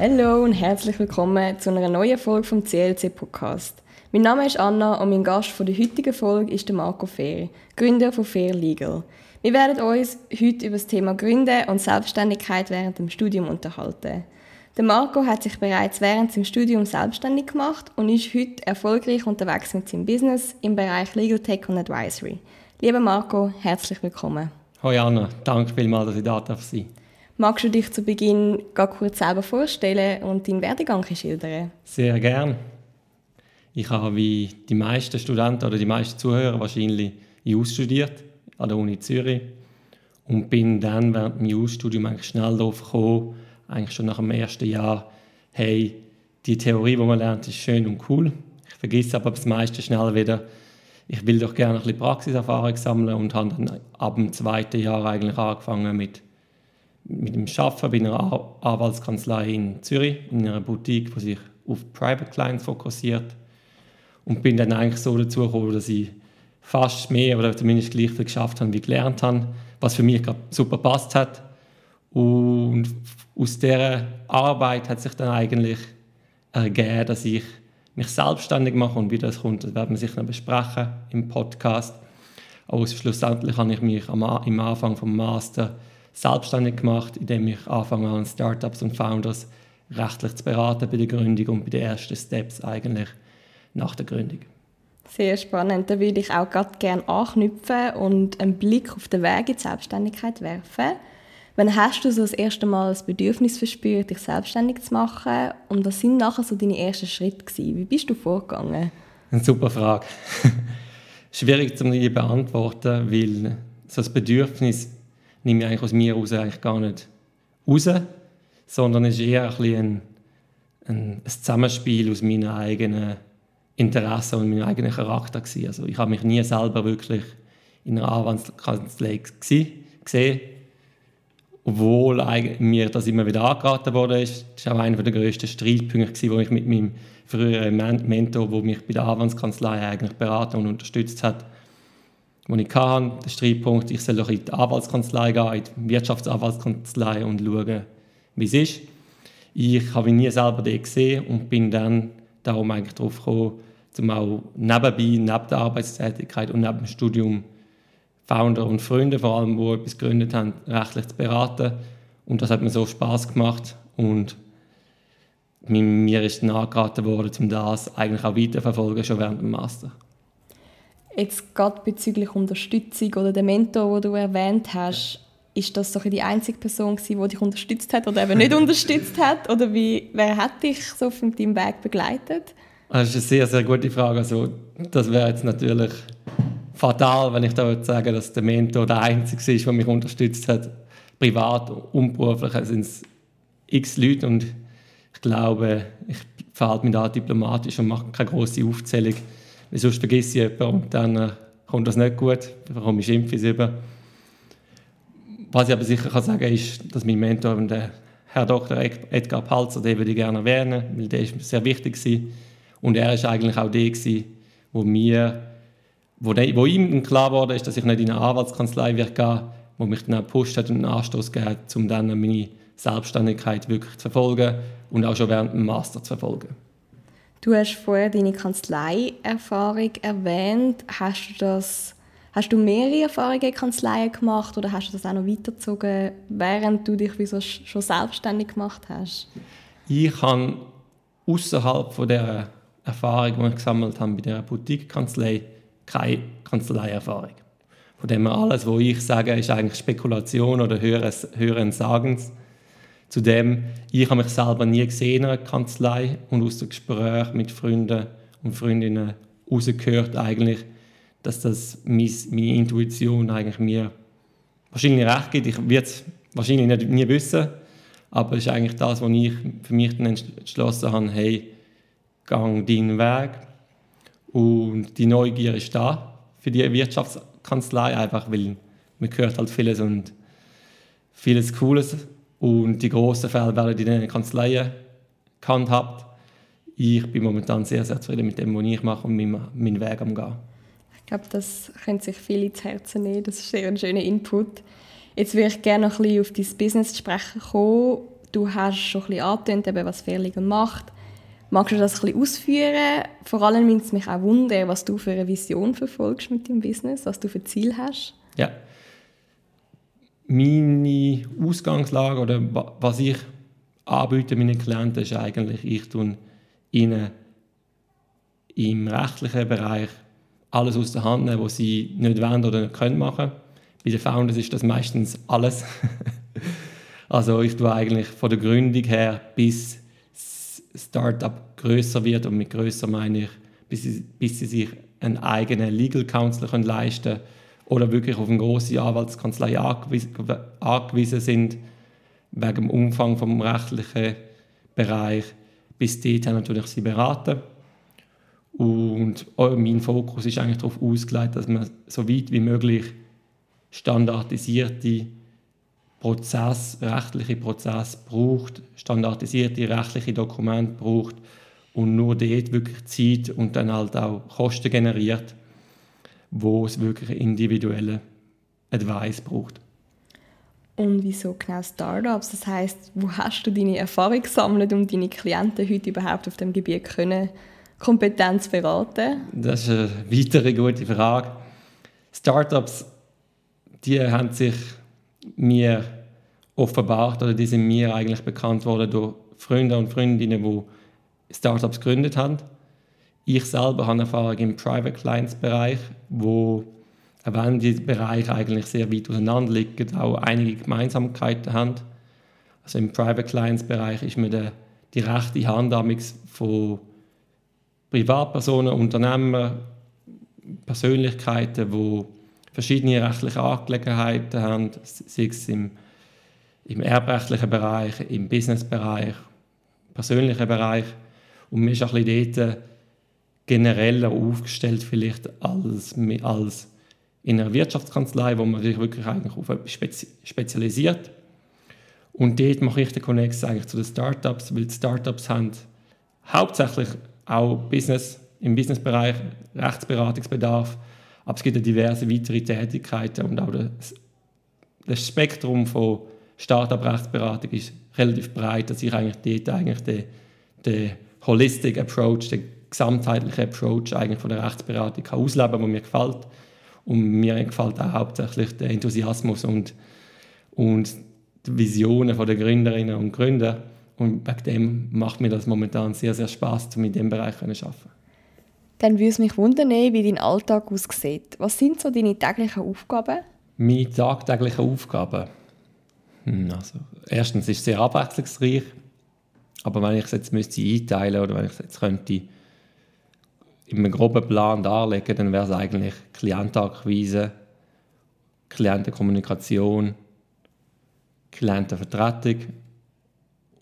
Hallo und herzlich willkommen zu einer neuen Folge vom CLC Podcast. Mein Name ist Anna und mein Gast für die heutige Folge ist Marco Fehr, Gründer von Fair Legal. Wir werden uns heute über das Thema Gründen und Selbstständigkeit während dem Studium unterhalten. Der Marco hat sich bereits während seinem Studium selbstständig gemacht und ist heute erfolgreich unterwegs mit seinem Business im Bereich Legal Tech und Advisory. Lieber Marco, herzlich willkommen. Hallo Anna, danke vielmals, dass ich da sein darf. Magst du dich zu Beginn ganz kurz selber vorstellen und deinen Werdegang schildern? Sehr gern. Ich habe wie die meisten Studenten oder die meisten Zuhörer wahrscheinlich JUS studiert an der Uni Zürich und bin dann während dem JUS-Studium eigentlich schnell darauf gekommen, eigentlich schon nach dem ersten Jahr, hey, die Theorie, die man lernt, ist schön und cool. Ich vergesse aber das meiste schnell wieder. Ich will doch gerne ein bisschen Praxiserfahrung sammeln und habe dann ab dem zweiten Jahr eigentlich angefangen mit, mit dem Arbeiten bei einer Anwaltskanzlei in Zürich, in einer Boutique, die sich auf Private Clients fokussiert. Und bin dann eigentlich so dazu gekommen, dass ich fast mehr oder zumindest gleich viel geschafft habe, wie gelernt habe, was für mich super passt hat. Und aus dieser Arbeit hat sich dann eigentlich ergeben, dass ich mich selbstständig mache und wie das kommt, das werden wir sicher noch besprechen im Podcast. Aber schlussendlich habe ich mich am, im Anfang vom Master selbstständig gemacht, indem ich anfange an Startups und Founders rechtlich zu beraten bei der Gründung und bei den ersten Steps eigentlich nach der Gründung. Sehr spannend. Da würde ich auch gerne anknüpfen und einen Blick auf den Weg in die Selbstständigkeit werfen. Wann hast du so das erste Mal das Bedürfnis verspürt, dich selbstständig zu machen? Und was sind nachher so deine ersten Schritte gewesen? Wie bist du vorgegangen? Eine super Frage. Schwierig zu beantworten, weil so das Bedürfnis nehme ich eigentlich aus mir raus eigentlich gar nicht raus, sondern es ist eher ein, ein, ein Zusammenspiel aus meinen eigenen Interessen und meinem eigenen Charakter gewesen. Also ich habe mich nie selber wirklich in einer Anwaltskanzlei gesehen obwohl mir das immer wieder angeraten wurde. Das war auch einer der grössten Streitpunkte, wo ich mit meinem früheren Mentor, der mich bei der Anwaltskanzlei eigentlich beraten und unterstützt hat, wo ich hatte, der Streitpunkt, ich soll in die Anwaltskanzlei gehen, in die Wirtschaftsanwaltskanzlei und schauen, wie es ist. Ich habe ihn nie selber gesehen und bin dann darum eigentlich darauf gekommen, um auch nebenbei, neben der Arbeitstätigkeit und neben dem Studium Founder und Freunde, vor allem, die etwas gegründet haben, rechtlich zu beraten. Und das hat mir so Spaß gemacht und mir ist angeraten worden, um das eigentlich auch weiterverfolgen, schon während dem Master. Jetzt gerade bezüglich Unterstützung oder der Mentor, den du erwähnt hast, ist das doch die einzige Person gewesen, die dich unterstützt hat oder eben nicht unterstützt hat? Oder wie, wer hat dich so auf deinem Weg begleitet? Das ist eine sehr, sehr gute Frage. Also, das wäre jetzt natürlich fatal, wenn ich da würde sagen, dass der Mentor der Einzige ist, der mich unterstützt hat. Privat und beruflich sind es x Leute und ich glaube, ich verhalte mich da diplomatisch und mache keine große Aufzählung, weil sonst vergesse ich jemanden und dann äh, kommt das nicht gut, dann bekomme ich Schimpfis über. Was ich aber sicher kann sagen ist, dass mein Mentor, der Herr Dr. Edgar Palzer, den würde ich gerne erwähnen, weil der ist sehr wichtig war. Und er ist eigentlich auch der, der mir wo, de, wo ihm klar wurde, ist, dass ich nicht in eine Anwaltskanzlei wird gehen, wo mich dann gepusht hat und einen Anstoß gegeben hat, um dann meine Selbstständigkeit wirklich zu verfolgen und auch schon während dem Master zu verfolgen. Du hast vorher deine Kanzleierfahrung erwähnt. Hast du das Hast du mehrere Erfahrungen in Kanzleien gemacht oder hast du das auch noch weitergezogen, während du dich so schon selbstständig gemacht hast? Ich habe außerhalb von der Erfahrung, die ich gesammelt habe bei der Boutique-Kanzlei, keine Kanzleierfahrung. Von dem alles, was ich sage, ist eigentlich Spekulation oder höheren, höheren Sagens. Zudem, ich habe mich selber nie gesehen in einer Kanzlei und aus dem Gespräch mit Freunden und Freundinnen herausgehört eigentlich, dass das meine Intuition eigentlich mir wahrscheinlich recht gibt. Ich werde es wahrscheinlich nicht, nie wissen, aber es ist eigentlich das, was ich für mich dann entschlossen habe, hey, gang deinen Weg, und die Neugier ist da für die Wirtschaftskanzlei, einfach weil man hört halt vieles und vieles Cooles. Und die grossen Fälle werden in den Kanzleien gehandhabt. Ich bin momentan sehr, sehr zufrieden mit dem, was ich mache und meinen, Weg am gehen. Ich glaube, das können sich viele ins Herzen nehmen. Das ist sehr ein schöner Input. Jetzt würde ich gerne noch ein bisschen auf dein Business zu sprechen kommen. du hast schon ein bisschen angetönt, was Fairlegal macht. Magst du das ein bisschen ausführen? Vor allem würde es mich auch wundern, was du für eine Vision verfolgst mit deinem Business, was du für Ziel hast. Ja. Meine Ausgangslage oder was ich anbiete meinen Klienten ist eigentlich, ich tue ihnen im rechtlichen Bereich alles aus der Hand nehmen, was sie nicht wollen oder nicht können machen. Bei den Founders ist das meistens alles. also ich tue eigentlich von der Gründung her bis Startup größer wird und mit größer meine ich, bis sie, bis sie sich einen eigenen Legal Counsel können leisten können oder wirklich auf eine große Anwaltskanzlei angewiesen, sind, wegen dem Umfang vom rechtlichen Bereich. Bis dahin natürlich sie beraten. Und mein Fokus ist eigentlich darauf ausgelegt, dass man so weit wie möglich standardisierte Prozess, rechtliche Prozesse braucht, standardisierte rechtliche Dokumente braucht und nur dort wirklich Zeit und dann halt auch Kosten generiert, wo es wirklich individuelle Advice braucht. Und wieso genau Startups? Das heißt, wo hast du deine Erfahrung gesammelt, um deine Klienten heute überhaupt auf dem Gebiet können Kompetenz beraten? Das ist eine weitere gute Frage. Startups, die haben sich mir offenbart oder die sind mir eigentlich bekannt worden durch Freunde und Freundinnen, die Startups gegründet haben. Ich selber habe Erfahrung im Private Clients Bereich, wo wenn die Bereiche eigentlich sehr weit auseinander liegen, auch einige Gemeinsamkeiten haben. Also im Private Clients Bereich ist mir die rechte Hand von Privatpersonen, Unternehmer, Persönlichkeiten, die verschiedene rechtliche Angelegenheiten haben, sei es im, im erbrechtlichen Bereich, im Businessbereich, persönlichen Bereich. Und man ist ein bisschen dort genereller aufgestellt vielleicht als, als in einer Wirtschaftskanzlei, wo man sich wirklich eigentlich auf etwas spezialisiert. Und dort mache ich den Connex eigentlich zu den Startups, weil die Startups haben hauptsächlich auch Business, im Businessbereich Rechtsberatungsbedarf, aber es gibt ja diverse weitere Tätigkeiten und auch das, das Spektrum von Startup-Rechtsberatung ist relativ breit, dass ich eigentlich dort eigentlich den, den Holistic Approach, den gesamtheitlichen Approach eigentlich von der Rechtsberatung kann ausleben kann, mir gefällt. Und mir gefällt auch hauptsächlich der Enthusiasmus und, und die Visionen der Gründerinnen und Gründer. Und wegen dem macht mir das momentan sehr, sehr Spaß, um in diesem Bereich zu arbeiten. Dann würde es mich wundern, wie dein Alltag aussieht. Was sind so deine täglichen Aufgaben? Meine tagtäglichen Aufgaben? Hm, also, erstens ist es sehr abwechslungsreich. Aber wenn ich es jetzt müsste einteilen oder wenn ich es jetzt könnte einem groben Plan darlegen, dann wäre es eigentlich Klientenakquise, Klientenkommunikation, Klientenvertretung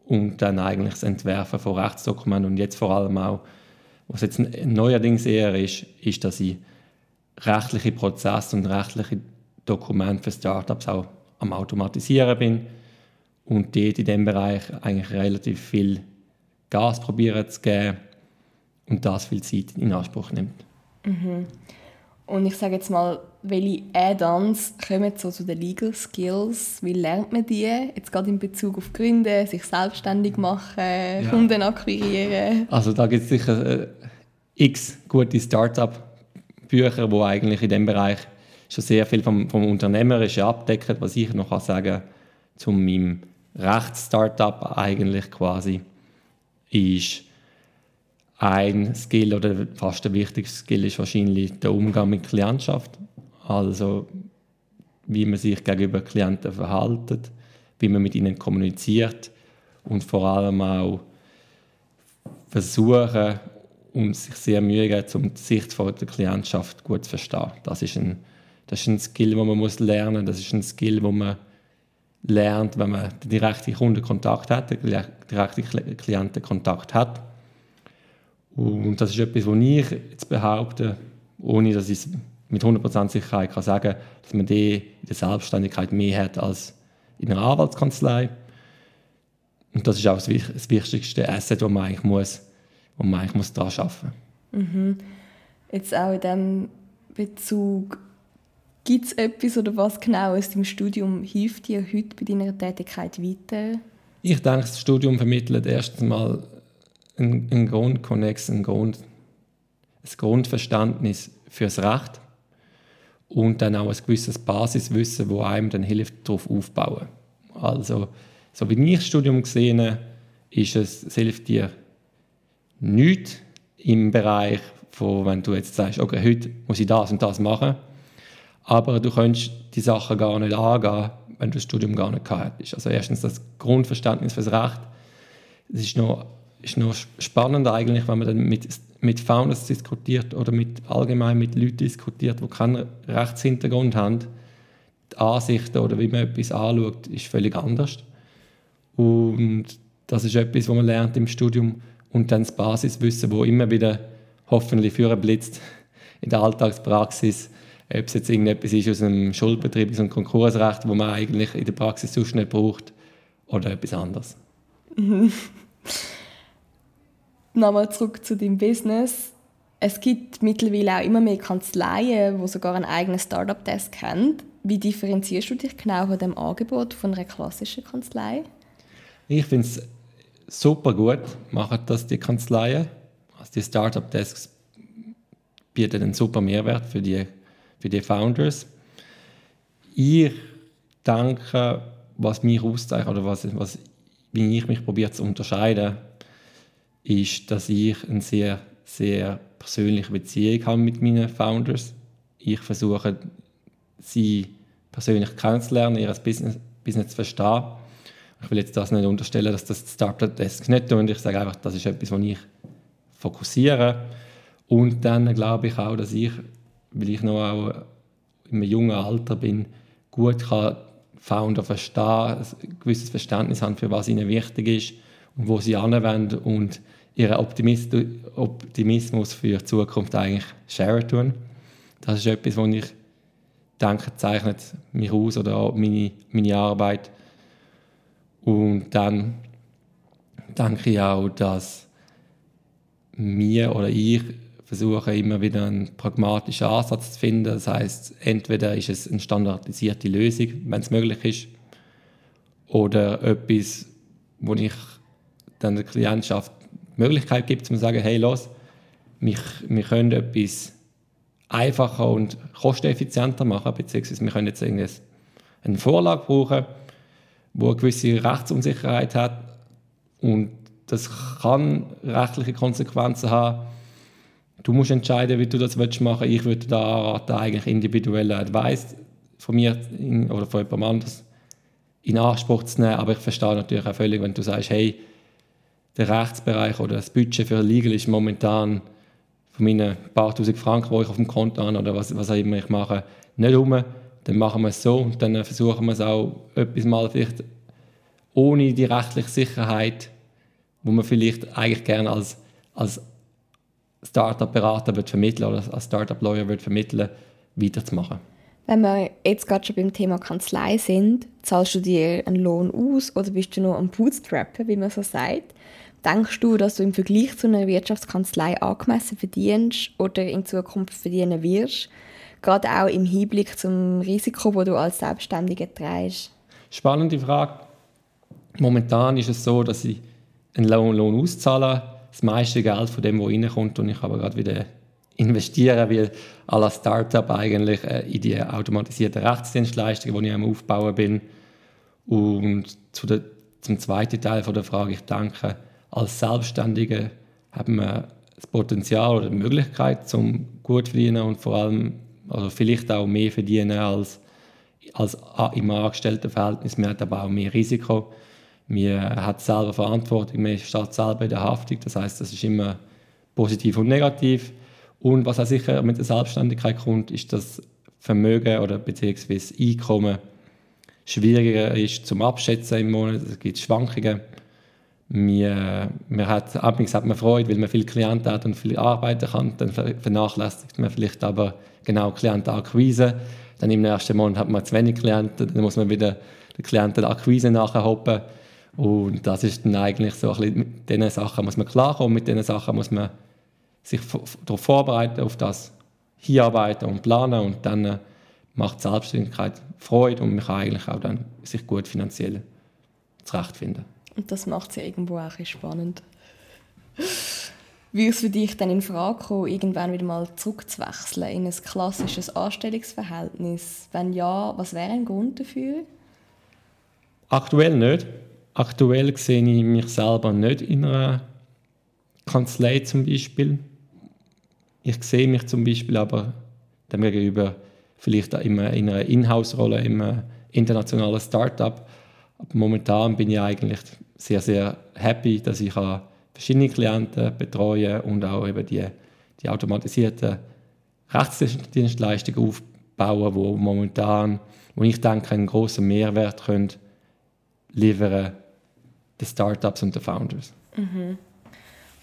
und dann eigentlich das Entwerfen von Rechtsdokumenten. Und jetzt vor allem auch was jetzt neuerdings eher ist, ist, dass ich rechtliche Prozesse und rechtliche Dokumente für Startups auch am Automatisieren bin und dort in diesem Bereich eigentlich relativ viel Gas probieren zu geben und das viel Zeit in Anspruch nimmt. Mhm. Und ich sage jetzt mal, welche Add-ons kommen so zu den Legal Skills? Wie lernt man die? Jetzt gerade in Bezug auf Gründen, sich selbstständig machen, ja. Kunden akquirieren. Also da gibt es sicher äh, x gute Start-up-Bücher, die eigentlich in diesem Bereich schon sehr viel vom, vom Unternehmerischen abdecken, was ich noch sagen kann, zu meinem Rechts-Startup eigentlich quasi, ist ein Skill oder fast der wichtigste Skill ist wahrscheinlich der Umgang mit Klientschaft. Also wie man sich gegenüber Klienten verhält, wie man mit ihnen kommuniziert und vor allem auch versuchen und sich sehr Mühe um die Sicht der Klientschaft gut zu verstehen. Das ist ein, das ist ein Skill, den man muss lernen muss. Das ist ein Skill, den man lernt, wenn man den direkten Kundenkontakt hat, den direkten Klientenkontakt hat und das ist etwas, was ich jetzt behaupte, ohne dass ich es mit 100% Sicherheit kann sagen kann, dass man die in der Selbstständigkeit mehr hat als in einer Anwaltskanzlei. Und das ist auch das, wichtigste Asset, das man eigentlich muss, wo man eigentlich muss daran arbeiten muss. Mhm. Jetzt auch in diesem Bezug, gibt es etwas oder was genau aus deinem Studium hilft dir heute bei deiner Tätigkeit weiter? Ich denke, das Studium vermittelt erstens mal einen, einen Grundkonnex, einen Grund, ein Grundverständnis fürs Recht und dann auch ein gewisses Basiswissen, wo einem dann hilft, darauf aufzubauen. Also, so wie ich das Studium gesehen habe, ist es, es hilft dir nichts im Bereich von, wenn du jetzt sagst, okay, heute muss ich das und das machen, aber du kannst die Sachen gar nicht angehen, wenn du das Studium gar nicht gehabt hättest. Also erstens das Grundverständnis fürs Recht. Es ist noch, ist noch spannend eigentlich, wenn man dann mit, mit Founders diskutiert oder mit, allgemein mit Leuten diskutiert, die keinen Rechtshintergrund haben. Die Ansichten oder wie man etwas anschaut, ist völlig anders. Und das ist etwas, was man lernt im Studium und dann das Basiswissen, wo immer wieder hoffentlich führen blitzt in der Alltagspraxis, ob es jetzt irgendetwas ist aus einem Schuldbetrieb, aus einem Konkursrecht, wo man eigentlich in der Praxis so schnell braucht, oder etwas anderes. Nochmal zurück zu deinem Business. Es gibt mittlerweile auch immer mehr Kanzleien, die sogar einen eigenen Startup-Desk haben. Wie differenzierst du dich genau von dem Angebot von einer klassischen Kanzlei? Ich finde es super gut, machen das die Kanzleien. Also die Startup-Desks bieten einen super Mehrwert für die für die Founders. Ich denke, was mich auszeichnet oder was, was, wie ich mich probiere zu unterscheiden, ist, dass ich eine sehr, sehr persönliche Beziehung habe mit meinen Founders. Ich versuche, sie persönlich kennenzulernen, ihr Business, Business zu verstehen. Ich will jetzt das nicht unterstellen, dass das Startup Desk nicht tut. Ich sage einfach, das ist etwas, wo ich fokussiere. Und dann glaube ich auch, dass ich weil ich noch auch in einem jungen Alter bin, gut kann Founder verstehen, ein gewisses Verständnis haben, für was ihnen wichtig ist und wo sie anwenden und ihren Optimismus für die Zukunft eigentlich share tun. Das ist etwas, was ich denke, zeichnet mich aus oder auch meine, meine Arbeit. Und dann denke ich auch, dass mir oder ich versuche immer wieder einen pragmatischen Ansatz zu finden. Das heißt, entweder ist es eine standardisierte Lösung, wenn es möglich ist, oder etwas, wo ich dann der Klientschaft Möglichkeit gibt, zu sagen, hey, los, wir, wir können etwas einfacher und kosteneffizienter machen, beziehungsweise wir können jetzt eine Vorlage brauchen, wo eine gewisse Rechtsunsicherheit hat und das kann rechtliche Konsequenzen haben Du musst entscheiden, wie du das machen willst. Ich würde da anraten, eigentlich individuelle Advice von mir in, oder von jemand anderes in Anspruch zu nehmen. Aber ich verstehe natürlich auch völlig, wenn du sagst, hey, der Rechtsbereich oder das Budget für Legal ist momentan von meinen paar tausend Franken, die ich auf dem Konto habe oder was, was auch immer ich mache, nicht um. Dann machen wir es so und dann versuchen wir es auch etwas mal vielleicht ohne die rechtliche Sicherheit, wo man vielleicht eigentlich gerne als, als Startup-Berater wird vermitteln oder als Startup-Lawyer wird vermitteln, weiterzumachen. Wenn wir jetzt gerade schon beim Thema Kanzlei sind, zahlst du dir einen Lohn aus oder bist du nur am Bootstrappen, wie man so sagt? Denkst du, dass du im Vergleich zu einer Wirtschaftskanzlei angemessen verdienst oder in Zukunft verdienen wirst? Gerade auch im Hinblick zum Risiko, das du als Selbstständiger trägst. Spannende Frage. Momentan ist es so, dass ich einen Lohn, Lohn auszahle das meiste Geld von dem, was reinkommt, und ich aber gerade wieder investieren, wie aller Startup eigentlich äh, in die automatisierten Rechtsdienstleistungen, die ich am Aufbauen bin. Und zu der, zum zweiten Teil von der Frage, ich denke, als Selbstständige haben wir das Potenzial oder die Möglichkeit, zum gut verdienen und vor allem also vielleicht auch mehr verdienen als, als im Angestelltenverhältnis. Man hat aber auch mehr Risiko. Man hat selber Verantwortung, man steht selber in der Haftung. Das heißt, das ist immer positiv und negativ. Und was auch sicher mit der Selbstständigkeit kommt, ist, dass Vermögen oder beziehungsweise Einkommen schwieriger ist zum Abschätzen im Monat. Es gibt Schwankungen. Man, man hat, abends hat man Freude, weil man viele Klienten hat und viel arbeiten kann. Dann vernachlässigt man vielleicht aber genau Klientenakquise. Dann im nächsten Monat hat man zu wenig Klienten, dann muss man wieder die Klientenakquise nachher hoppen. Und das ist dann eigentlich so ein bisschen, mit diesen Sachen muss man klarkommen, mit diesen Sachen muss man sich darauf vorbereiten, auf das hinarbeiten und planen und dann äh, macht Selbstständigkeit Freude und man kann eigentlich auch dann sich gut finanziell zurechtfinden. Und das macht es ja irgendwo auch ein spannend. Würde es für dich dann in Frage kommen, irgendwann wieder mal zurückzuwechseln in ein klassisches Anstellungsverhältnis? Wenn ja, was wäre ein Grund dafür? Aktuell nicht. Aktuell sehe ich mich selber nicht in einer Kanzlei zum Beispiel. Ich sehe mich zum Beispiel aber dem gegenüber vielleicht in einer Inhouse-Rolle im internationalen Startup. Aber momentan bin ich eigentlich sehr, sehr happy, dass ich verschiedene Klienten betreue und auch eben die, die automatisierten Rechtsdienstleistungen aufbauen, wo momentan, wo ich denke, einen großen Mehrwert können liefern den Startups und den Founders. Mhm.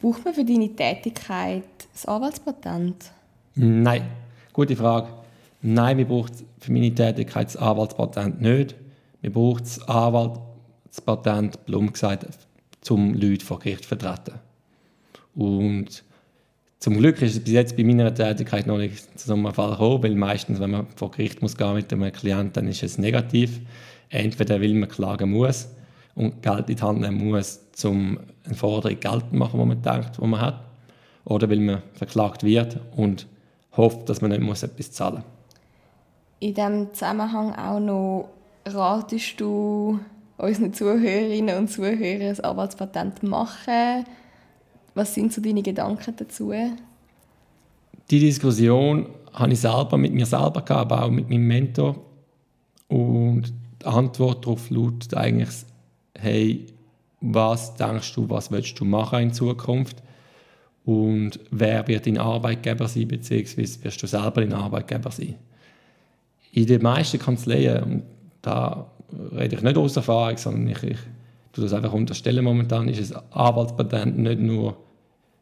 Braucht man für deine Tätigkeit das Anwaltspatent? Nein, gute Frage. Nein, wir brauchen für meine Tätigkeit das Anwaltspatent nicht. Wir brauchen das Anwaltspatent, plump gesagt, um Leute vor Gericht zu vertreten. Und zum Glück ist es bis jetzt bei meiner Tätigkeit noch nicht zu so einem Fall gekommen, weil meistens, wenn man vor Gericht muss gehen mit einem Klienten, dann ist es negativ. Entweder weil man klagen muss und Geld in die Hand nehmen muss, um eine Forderung geltend zu machen, die man denkt, die man hat, oder weil man verklagt wird und hofft, dass man nicht muss etwas zahlen muss. In diesem Zusammenhang auch noch, ratest du unseren Zuhörerinnen und Zuhörern ein Arbeitspatent machen? Was sind so deine Gedanken dazu? Die Diskussion habe ich selber mit mir selber gehabt, aber auch mit meinem Mentor. Und die Antwort darauf lautet eigentlich, hey, was denkst du, was willst du machen in Zukunft? Und wer wird dein Arbeitgeber sein, beziehungsweise wirst du selber dein Arbeitgeber sein? In den meisten Kanzleien, und da rede ich nicht aus Erfahrung, sondern ich, ich tue das einfach unterstellen momentan, ist ein Anwaltspatent nicht nur,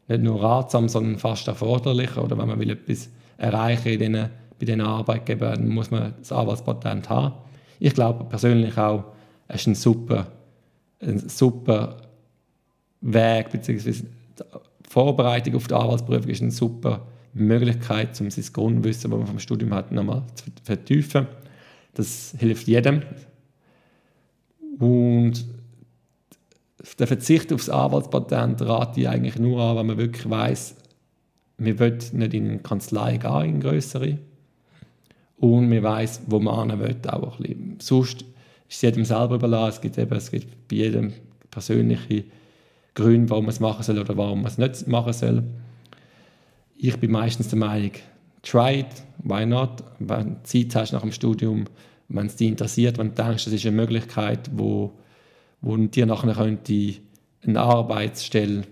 nicht nur ratsam, sondern fast erforderlich. Oder wenn man will etwas erreichen in den, bei diesen Arbeitgebern, muss man das Anwaltspatent haben. Ich glaube persönlich auch, es ist ein super, ein super Weg, beziehungsweise die Vorbereitung auf die Anwaltsprüfung ist eine super Möglichkeit, um sein Grundwissen, das man vom Studium hat, nochmal zu vertiefen. Das hilft jedem. Und der Verzicht auf das Anwaltspatent rate ich eigentlich nur an, wenn man wirklich weiß, man will nicht in eine Kanzlei gehen, in größere und man weiß, wo man hin will, auch ein bisschen. Sonst ist es jedem selber überlassen. Es gibt, eben, es gibt bei jedem persönliche Gründe, warum man es machen soll oder warum man es nicht machen soll. Ich bin meistens der Meinung, try it, why not? Wenn du Zeit hast nach dem Studium, wenn es dich interessiert, wenn du denkst, das ist eine Möglichkeit, wo, wo dir nachher könnte eine Arbeitsstelle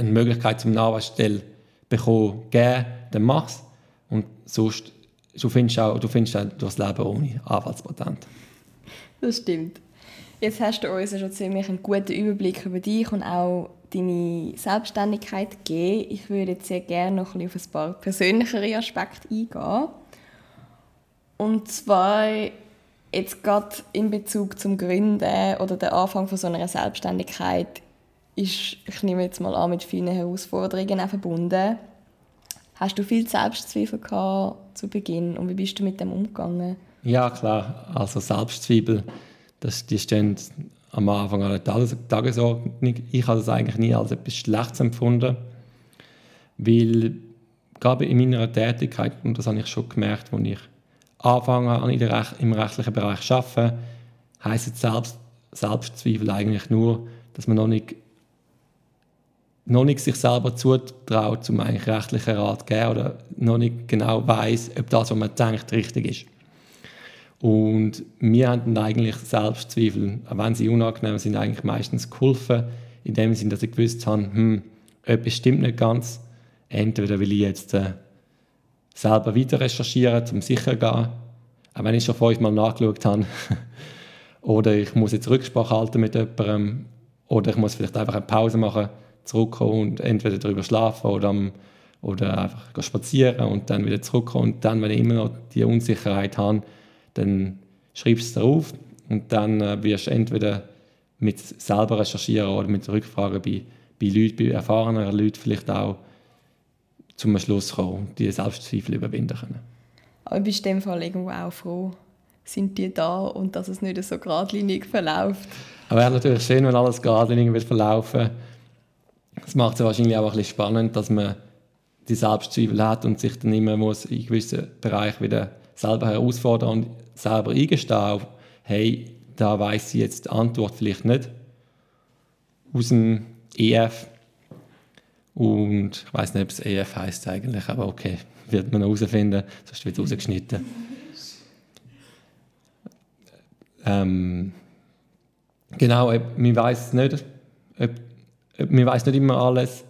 eine Möglichkeit zum Arbeitsstelle bekommen, geben, dann mach es. Und sonst, du findest auch, du findest auch das Leben ohne Anwaltspatent. Das stimmt. Jetzt hast du uns schon ziemlich einen guten Überblick über dich und auch deine Selbstständigkeit gegeben. Ich würde jetzt sehr gerne noch ein auf ein paar persönlichere Aspekte eingehen. Und zwar jetzt gerade in Bezug zum Gründen oder der Anfang von so einer Selbstständigkeit ist, ich nehme jetzt mal an, mit vielen Herausforderungen verbunden. Hast du viel Selbstzweifel gehabt zu Beginn und wie bist du mit dem umgegangen? Ja, klar. Also Selbstzweifel, das, die stehen am Anfang an der Tagesordnung. Ich habe das eigentlich nie als etwas Schlechtes empfunden, weil gerade in meiner Tätigkeit, und das habe ich schon gemerkt, als ich anfange im rechtlichen Bereich zu arbeiten, heisst Selbst, Selbstzweifel eigentlich nur, dass man noch nicht noch nicht sich selber zutraut, um eigentlich rechtlichen Rat zu geben oder noch nicht genau weiß, ob das, was man denkt, richtig ist. Und wir haben eigentlich Selbstzweifel, auch wenn sie unangenehm sind, eigentlich meistens geholfen, in dem Sinne, dass ich gewusst habe, hm, etwas stimmt nicht ganz. Entweder will ich jetzt äh, selber weiter recherchieren, um sicher zu gehen, auch wenn ich schon fünfmal nachgeschaut habe. oder ich muss jetzt Rücksprache halten mit jemandem. Oder ich muss vielleicht einfach eine Pause machen zurückkommen und entweder darüber schlafen oder, oder einfach spazieren und dann wieder zurückkommen. Und dann, wenn ich immer noch die Unsicherheit habe, dann schreibst du es drauf und dann äh, wirst du entweder mit selber recherchieren oder mit Rückfragen bei, bei Leuten, bei erfahrenen Leuten vielleicht auch zum Schluss kommen und die Selbstzweifel überwinden können. Aber bist du in dem Fall irgendwo auch froh, sind die da und dass es nicht so geradlinig verläuft. Aber wäre natürlich schön, wenn alles geradlinig wird verlaufen. Das macht es wahrscheinlich auch ein bisschen spannend, dass man die Selbstzweifel hat und sich dann immer muss in gewissen Bereichen wieder selber herausfordern und selber eingestehen, hey, da weiß ich jetzt die Antwort vielleicht nicht aus dem EF und ich weiß nicht, ob es EF heißt eigentlich, aber okay, wird man herausfinden, sonst wird es rausgeschnitten. Ähm, genau, man weiß nicht, ob, man weiß nicht immer alles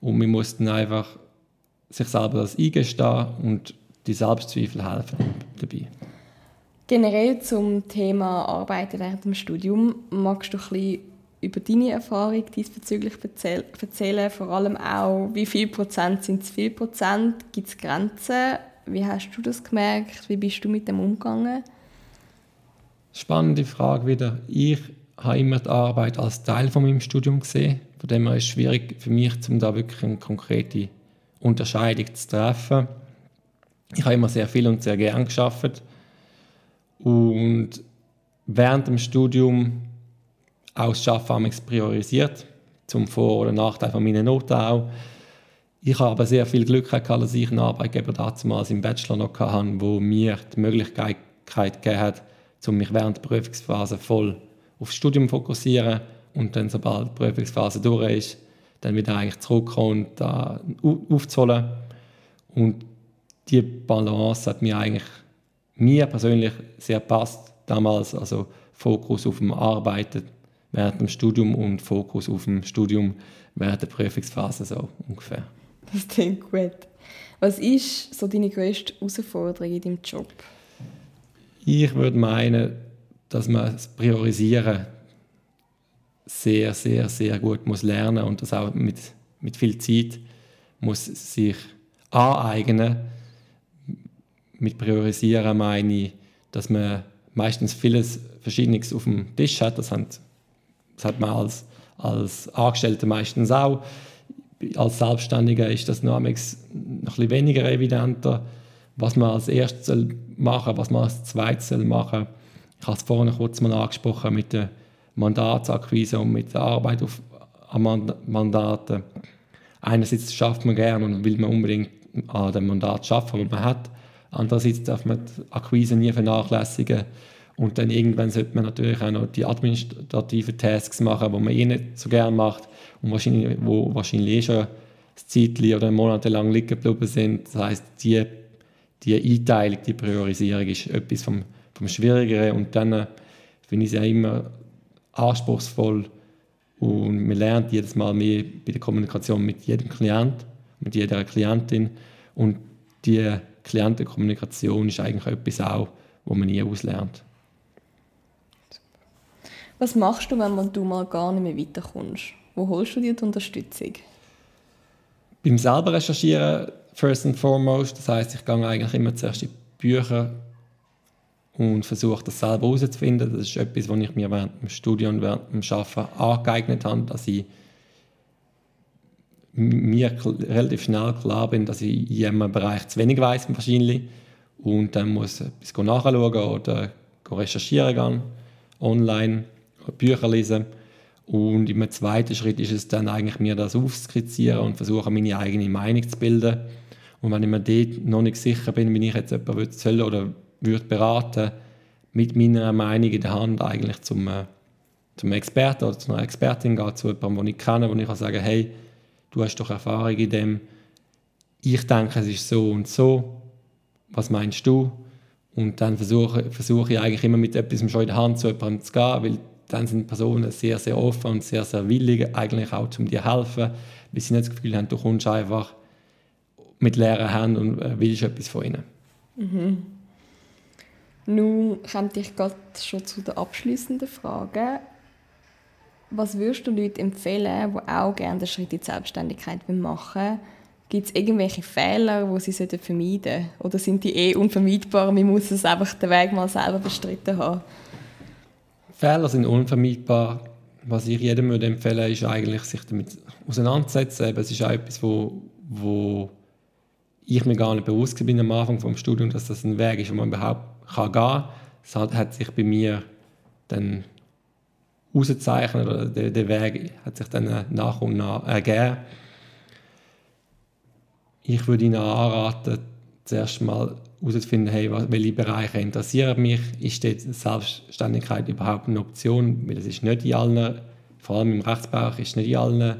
und man muss einfach sich selber das eingestehen und die Selbstzweifel helfen dabei. Generell zum Thema Arbeiten während dem Studium, magst du ein bisschen über deine Erfahrung diesbezüglich erzählen? Vor allem auch, wie viel Prozent sind es viel Prozent? Gibt es Grenzen? Wie hast du das gemerkt? Wie bist du mit dem umgegangen? Spannende Frage wieder. Ich habe immer die Arbeit als Teil von meinem Studium gesehen. Von dem her ist es schwierig für mich, um da wirklich eine konkrete Unterscheidung zu treffen. Ich habe immer sehr viel und sehr gern geschafft und während dem Studium auch das Arbeiten priorisiert, zum Vor- oder Nachteil von meinen Noten auch. Ich habe aber sehr viel Glück gehabt, dass ich einen Arbeitgeber damals im Bachelor noch hatte, wo mir die Möglichkeit gegeben hat, mich während der Prüfungsphase voll aufs Studium zu fokussieren und dann, sobald die Prüfungsphase durch ist, dann wieder eigentlich zurückkommen und da aufzuholen. Und die Balance hat mir eigentlich mir persönlich sehr passt damals, also Fokus auf dem Arbeiten während dem Studium und Fokus auf dem Studium während der Prüfungsphase so ungefähr. Das klingt gut. Was ist so deine größte Herausforderung in deinem Job? Ich würde meinen, dass man das Priorisieren sehr, sehr, sehr gut muss lernen und das auch mit, mit viel Zeit muss sich aneignen. Mit Priorisieren meine ich, dass man meistens vieles Verschiedenes auf dem Tisch hat. Das, hat, das hat man als, als Angestellter meistens auch. Als Selbstständiger ist das noch, ein bisschen weniger evidenter, was man als erstes machen was man als zweites machen soll. Ich habe es vorhin kurz mal angesprochen mit der Mandatsakquise und mit der Arbeit auf Mandaten. Einerseits schafft man gerne und will man unbedingt an dem Mandat schaffen, das man hat. Andererseits darf man die Akquise nie vernachlässigen. Und dann irgendwann sollte man natürlich auch noch die administrativen Tasks machen, die man eh nicht so gerne macht und wahrscheinlich, wo wahrscheinlich eh schon ein Zeitchen oder monatelang liegen geblieben sind. Das heißt, die, die Einteilung, die Priorisierung ist etwas vom, vom Schwierigeren und dann äh, finde ich es ja immer anspruchsvoll und man lernt jedes Mal mehr bei der Kommunikation mit jedem Klient, mit jeder Klientin und die Klientenkommunikation ist eigentlich etwas auch, wo man nie auslernt. Was machst du, wenn du mal gar nicht mehr weiterkommst? Wo holst du dir die Unterstützung? Beim selber recherchieren first and foremost, das heißt, ich gehe eigentlich immer zuerst in Bücher und versuche das selber herauszufinden. Das ist etwas, was ich mir während dem Studium und während dem Arbeiten angeeignet habe, dass ich mir relativ schnell klar bin, dass ich in einem Bereich zu wenig weiß wahrscheinlich und dann muss ich etwas nachschauen oder recherchieren gehen, online, Bücher lesen. Und im zweiten Schritt ist es dann eigentlich mir das aufzuskizzieren und versuchen meine eigene Meinung zu bilden. Und wenn ich mir dort noch nicht sicher bin, wie ich jetzt jemanden soll oder würde beraten, mit meiner Meinung in der Hand eigentlich zum, äh, zum Experten oder zu einer Expertin gehen, zu jemandem, den ich kenne, wo ich kann sagen hey, du hast doch Erfahrung in dem, ich denke, es ist so und so, was meinst du? Und dann versuche, versuche ich eigentlich immer mit etwas schon in der Hand zu jemandem zu gehen, weil dann sind Personen sehr, sehr offen und sehr, sehr willig, eigentlich auch um dir helfen, weil sie nicht das Gefühl haben, du kommst einfach mit leeren Händen und äh, willst etwas von ihnen. Mhm. Nun komme ich gerade schon zu der abschließenden Frage. Was würdest du Leuten empfehlen, die auch gerne den Schritt in die Selbstständigkeit machen wollen? Gibt es irgendwelche Fehler, die sie vermeiden sollten? Oder sind die eh unvermeidbar? Man muss es einfach den Weg mal selber bestritten haben. Fehler sind unvermeidbar. Was ich jedem würde empfehlen ist eigentlich, sich damit auseinanderzusetzen. Es ist auch etwas, wo, wo ich mir gar nicht bewusst bin am Anfang des Studiums, dass das ein Weg ist, wo man überhaupt kann gehen kann. es hat, hat sich bei mir dann auszeichnet oder der, der Weg hat sich dann nach und nach ergeben. Ich würde Ihnen anraten, zuerst mal herauszufinden, hey, welche Bereiche interessieren mich, ist dort Selbstständigkeit überhaupt eine Option, weil es ist nicht in allen, vor allem im Rechtsbereich, ist nicht in allen,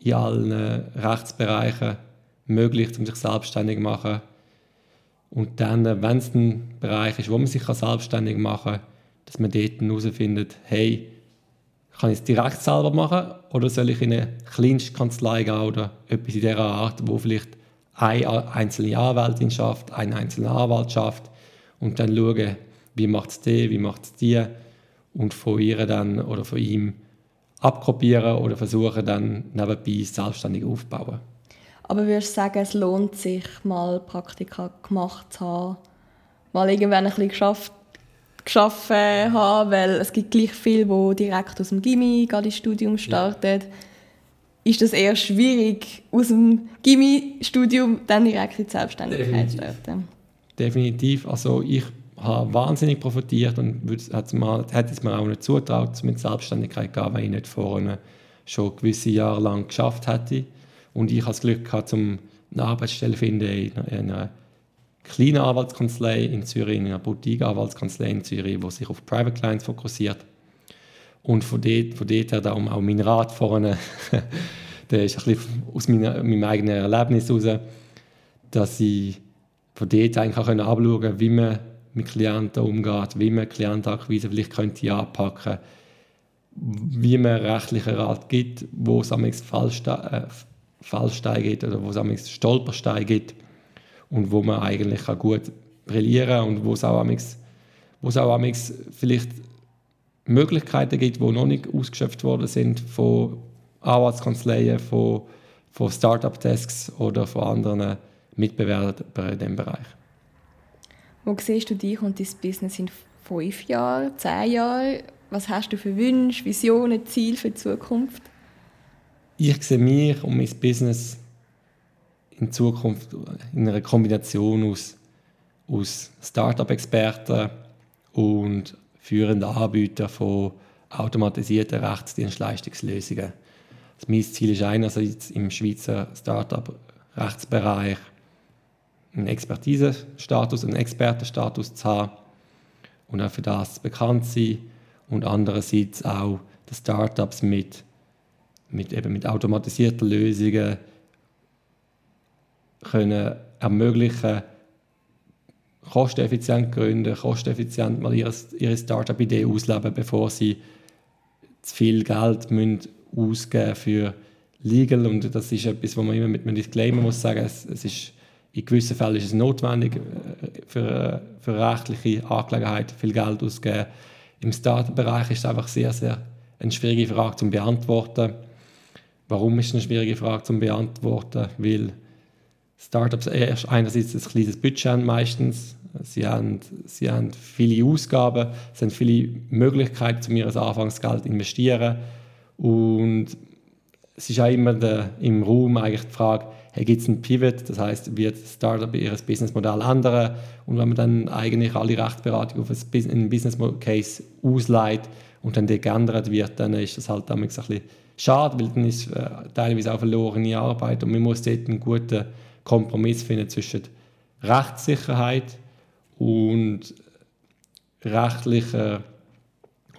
in allen Rechtsbereichen möglich, um sich selbstständig zu machen. Und dann, wenn es ein Bereich ist, wo man sich selbstständig machen kann, dass man dort herausfindet, hey, kann ich es direkt selber machen? Oder soll ich in eine Kleinstkanzlei gehen oder etwas in dieser Art, wo vielleicht eine einzelne Anwältin schafft, ein einzelner Anwalt schafft und dann schauen, wie macht es die, wie macht es die und von ihr dann oder von ihm abkopieren oder versuchen dann nebenbei selbstständig aufzubauen. Aber würdest du sagen, es lohnt sich, mal Praktika gemacht zu haben, mal irgendwann ein bisschen geschafft, geschaffen haben, weil es gibt gleich viele, die direkt aus dem Gimmi gerade ins Studium starten. Ja ist das eher schwierig, aus dem Gimmi-Studium dann direkt in die Selbstständigkeit zu starten. Definitiv. Also ich habe wahnsinnig profitiert und hätte es mir auch nicht zutraut, mit Selbstständigkeit zu gehen, wenn ich nicht vorne schon gewisse Jahre lang geschafft hätte. Und ich hatte das Glück, gehabt, um eine Arbeitsstelle zu finden in einer kleinen Anwaltskanzlei in Zürich, in einer Boutique-Anwaltskanzlei in Zürich, die sich auf Private Clients fokussiert. Und von dort, von dort her darum auch mein Rat vorne, der ist ein bisschen aus meiner, meinem eigenen Erlebnis heraus, dass ich von dort eigentlich auch anschauen kann, wie man mit Klienten umgeht, wie man Klientenakquise vielleicht könnte anpacken wie man rechtlichen Rat gibt, wo es am Fallsteine, äh, gibt oder wo es am Stolpersteine gibt und wo man eigentlich gut brillieren kann und wo es auch, wo es auch vielleicht Möglichkeiten gibt, die noch nicht ausgeschöpft worden sind von Anwaltskanzleien, von, von Start-up-Desks oder von anderen Mitbewerbern in diesem Bereich. Wo siehst du dich und dein Business in fünf Jahren, zehn Jahren? Was hast du für Wünsche, Visionen, Ziele für die Zukunft? Ich sehe mich und mein Business in Zukunft in einer Kombination aus, aus Start-up-Experten und führende Anbieter von automatisierten Rechtsdienstleistungslösungen. Das mein Ziel ist einerseits im Schweizer Startup-Rechtsbereich einen Expertise-Status, einen Expertenstatus zu haben und auch für das bekannt sein und andererseits auch die Startups mit, mit, eben mit automatisierten Lösungen können ermöglichen kosteneffizient gründen, kosteneffizient mal ihre, ihre Startup-Idee ausleben, bevor sie zu viel Geld müssen ausgeben für Legal. Und das ist etwas, wo man immer mit einem Disclaimer muss sagen, es, es ist, in gewissen Fällen ist es notwendig, äh, für, für rechtliche Angelegenheiten viel Geld auszugeben. Im Startup-Bereich ist es einfach sehr, sehr eine schwierige Frage zu beantworten. Warum ist es eine schwierige Frage zu beantworten? Weil Startups erst einerseits ein kleines Budget haben meistens, sie haben, sie haben viele Ausgaben, sie haben viele Möglichkeiten, um ihr Anfangsgeld zu investieren. Und es ist auch immer der, im Raum eigentlich die Frage, hey, gibt es einen Pivot, das heißt, wird das Startup ihr Businessmodell ändern? Und wenn man dann eigentlich alle Rechtsberatung auf einen Business Case ausleiht und dann der geändert wird, dann ist das halt ein bisschen schade, weil dann ist äh, teilweise auch verlorene Arbeit und man muss dort einen guten Kompromiss finden zwischen Rechtssicherheit und rechtlicher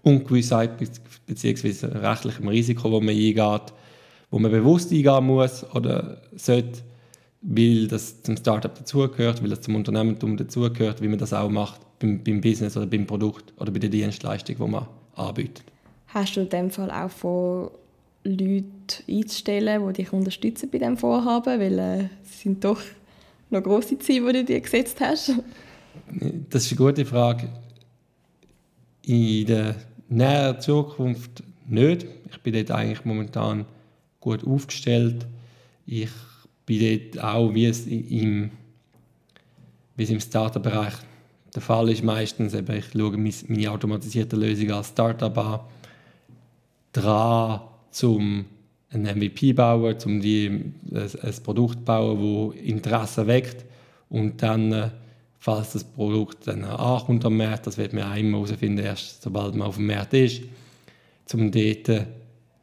Ungewissheit bzw. rechtlichem Risiko, wo man eingeht, wo man bewusst eingehen muss oder sollte, weil das zum Startup dazugehört, weil das zum Unternehmertum dazugehört, wie man das auch macht beim, beim Business oder beim Produkt oder bei der Dienstleistung, die man anbietet. Hast du in dem Fall auch von Leute einzustellen, die dich unterstützen bei diesem Vorhaben? Weil äh, es sind doch noch grosse Ziele, die du dir gesetzt hast. Das ist eine gute Frage. In der näheren Zukunft nicht. Ich bin dort eigentlich momentan gut aufgestellt. Ich bin dort auch, wie es im, im Startup-Bereich der Fall ist, meistens, eben, ich schaue meine automatisierte Lösung als Startup an, dran zum ein MVP bauen, um die, ein, ein Produkt bauen, das Interesse weckt. Und dann äh, falls das Produkt dann ankommt am Markt, das wird man auch immer herausfinden, erst sobald man auf dem Markt ist, um dort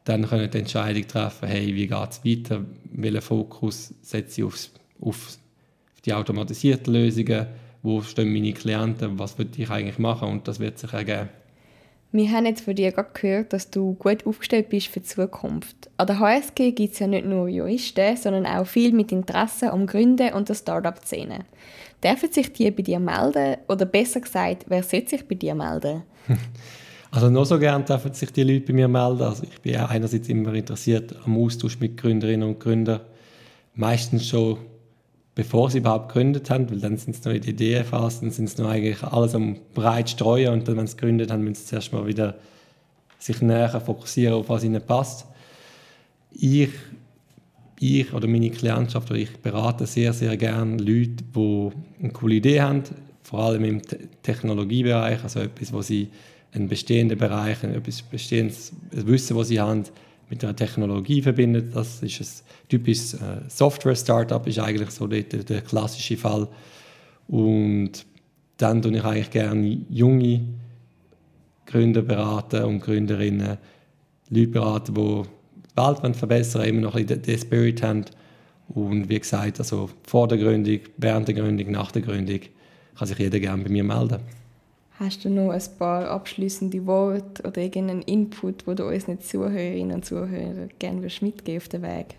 dann können die Entscheidung treffen, hey, wie geht es weiter, welchen Fokus setze ich aufs, auf die automatisierten Lösungen, wo stehen meine Klienten, was würde ich eigentlich machen? Und das wird sich ergeben. Wir haben jetzt von dir gehört, dass du gut aufgestellt bist für die Zukunft. An der HSG gibt es ja nicht nur Juristen, sondern auch viel mit Interesse am Gründen und der Startup-Szene. Dürfen sich die bei dir melden? Oder besser gesagt, wer sollte sich bei dir melden? Also noch so gern dürfen sich die Leute bei mir melden. Also ich bin auch einerseits immer interessiert am Austausch mit Gründerinnen und Gründern. Meistens schon bevor sie überhaupt gegründet haben, weil dann sind es noch in der Ideenphase, dann sind es noch eigentlich alles am breit streuen und dann, wenn sie gegründet haben, müssen sie zuerst mal wieder sich näher fokussieren auf was ihnen passt. Ich, ich oder meine Klientschaft oder ich berate sehr, sehr gerne Leute, die eine coole Idee haben, vor allem im Technologiebereich, also etwas, wo sie einen bestehenden Bereich, etwas bestehendes Wissen, das sie haben, mit der Technologie verbindet. Das ist ein typisches äh, Software-Startup, ist eigentlich so der, der, klassische Fall. Und dann tue ich eigentlich gerne junge Gründer beraten und Gründerinnen, Leute beraten, die Welt verbessern immer noch ein bisschen den Spirit haben. Und wie gesagt, also vor der Gründung, während der Gründung, nach der Gründung kann sich jeder gerne bei mir melden. Hast du noch ein paar abschließende Worte oder irgendeinen Input, wo du unseren Zuhörerinnen und Zuhörern gerne mitgeben auf den Weg?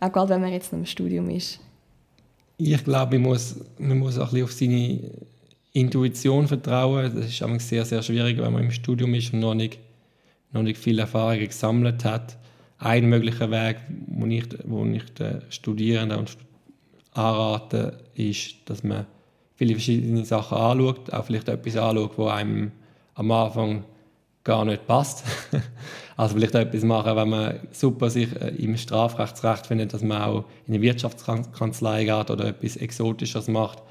Auch gerade wenn man jetzt noch im Studium ist. Ich glaube, man muss, man muss auch ein bisschen auf seine Intuition vertrauen. Das ist sehr, sehr schwierig, wenn man im Studium ist und noch nicht, noch nicht viel Erfahrung gesammelt hat. Ein möglicher Weg, wo ich, ich den Studierenden anrate, ist, dass man viele verschiedene Sachen anschaut, auch vielleicht etwas anschaut, wo einem am Anfang gar nicht passt. also vielleicht etwas machen, wenn man super sich äh, im Strafrechtsrecht findet, dass man auch in eine Wirtschaftskanzlei geht oder etwas Exotisches macht,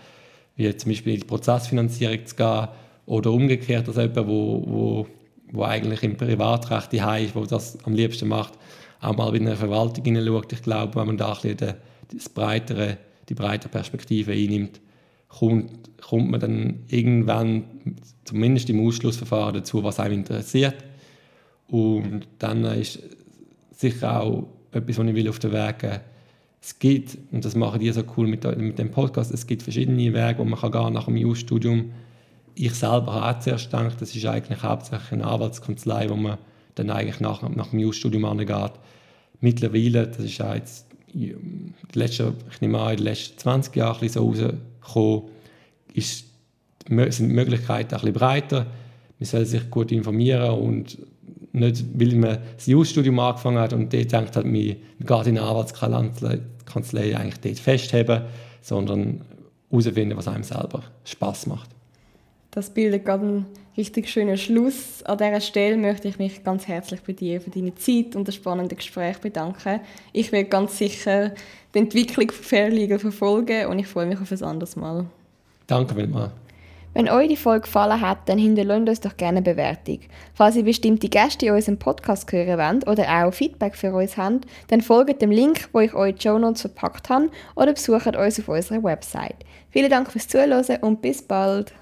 wie zum Beispiel in die Prozessfinanzierung zu gehen oder umgekehrt, dass jemand, wo, wo, wo eigentlich im Privatrecht die ist, wo das am liebsten macht, auch mal in eine Verwaltung hineinschaut. Ich glaube, wenn man da ein bisschen das breitere, die breite Perspektive einnimmt, kommt, kommt man dann irgendwann, zumindest im Ausschlussverfahren, dazu, was einem interessiert. Und dann ist sicher auch etwas, was ich will auf den Weg geben Es gibt, und das machen die so cool mit, mit dem Podcast, es gibt verschiedene Wege, wo man kann gehen nach dem EU-Studium. Ich selber habe auch zuerst gedacht, das ist eigentlich hauptsächlich eine Anwaltskanzlei, wo man dann eigentlich nach, nach dem EU-Studium angeht. Mittlerweile, das ist auch jetzt die letzten, ich nehme an, in den letzten 20 Jahren so rausgekommen, ist, sind die Möglichkeiten bisschen breiter. Man soll sich gut informieren und nicht, weil man das Jus-Studium angefangen hat und dort denkt hat, man, geht in eine Anwaltskanzlei eigentlich dort festheben, sondern herausfinden, was einem selber Spaß macht. Das bildet gerade einen richtig schönen Schluss. An dieser Stelle möchte ich mich ganz herzlich bei dir für deine Zeit und das spannende Gespräch bedanken. Ich will ganz sicher die Entwicklung von Fairliga verfolgen und ich freue mich auf ein anderes Mal. Danke vielmals. Wenn euch die Folge gefallen hat, dann hinterlasst uns doch gerne eine Bewertung. Falls ihr bestimmte Gäste in unserem Podcast hören wollt oder auch Feedback für uns habt, dann folgt dem Link, wo ich euch in die Show Notes verpackt habe oder besucht uns auf unserer Website. Vielen Dank fürs Zuhören und bis bald!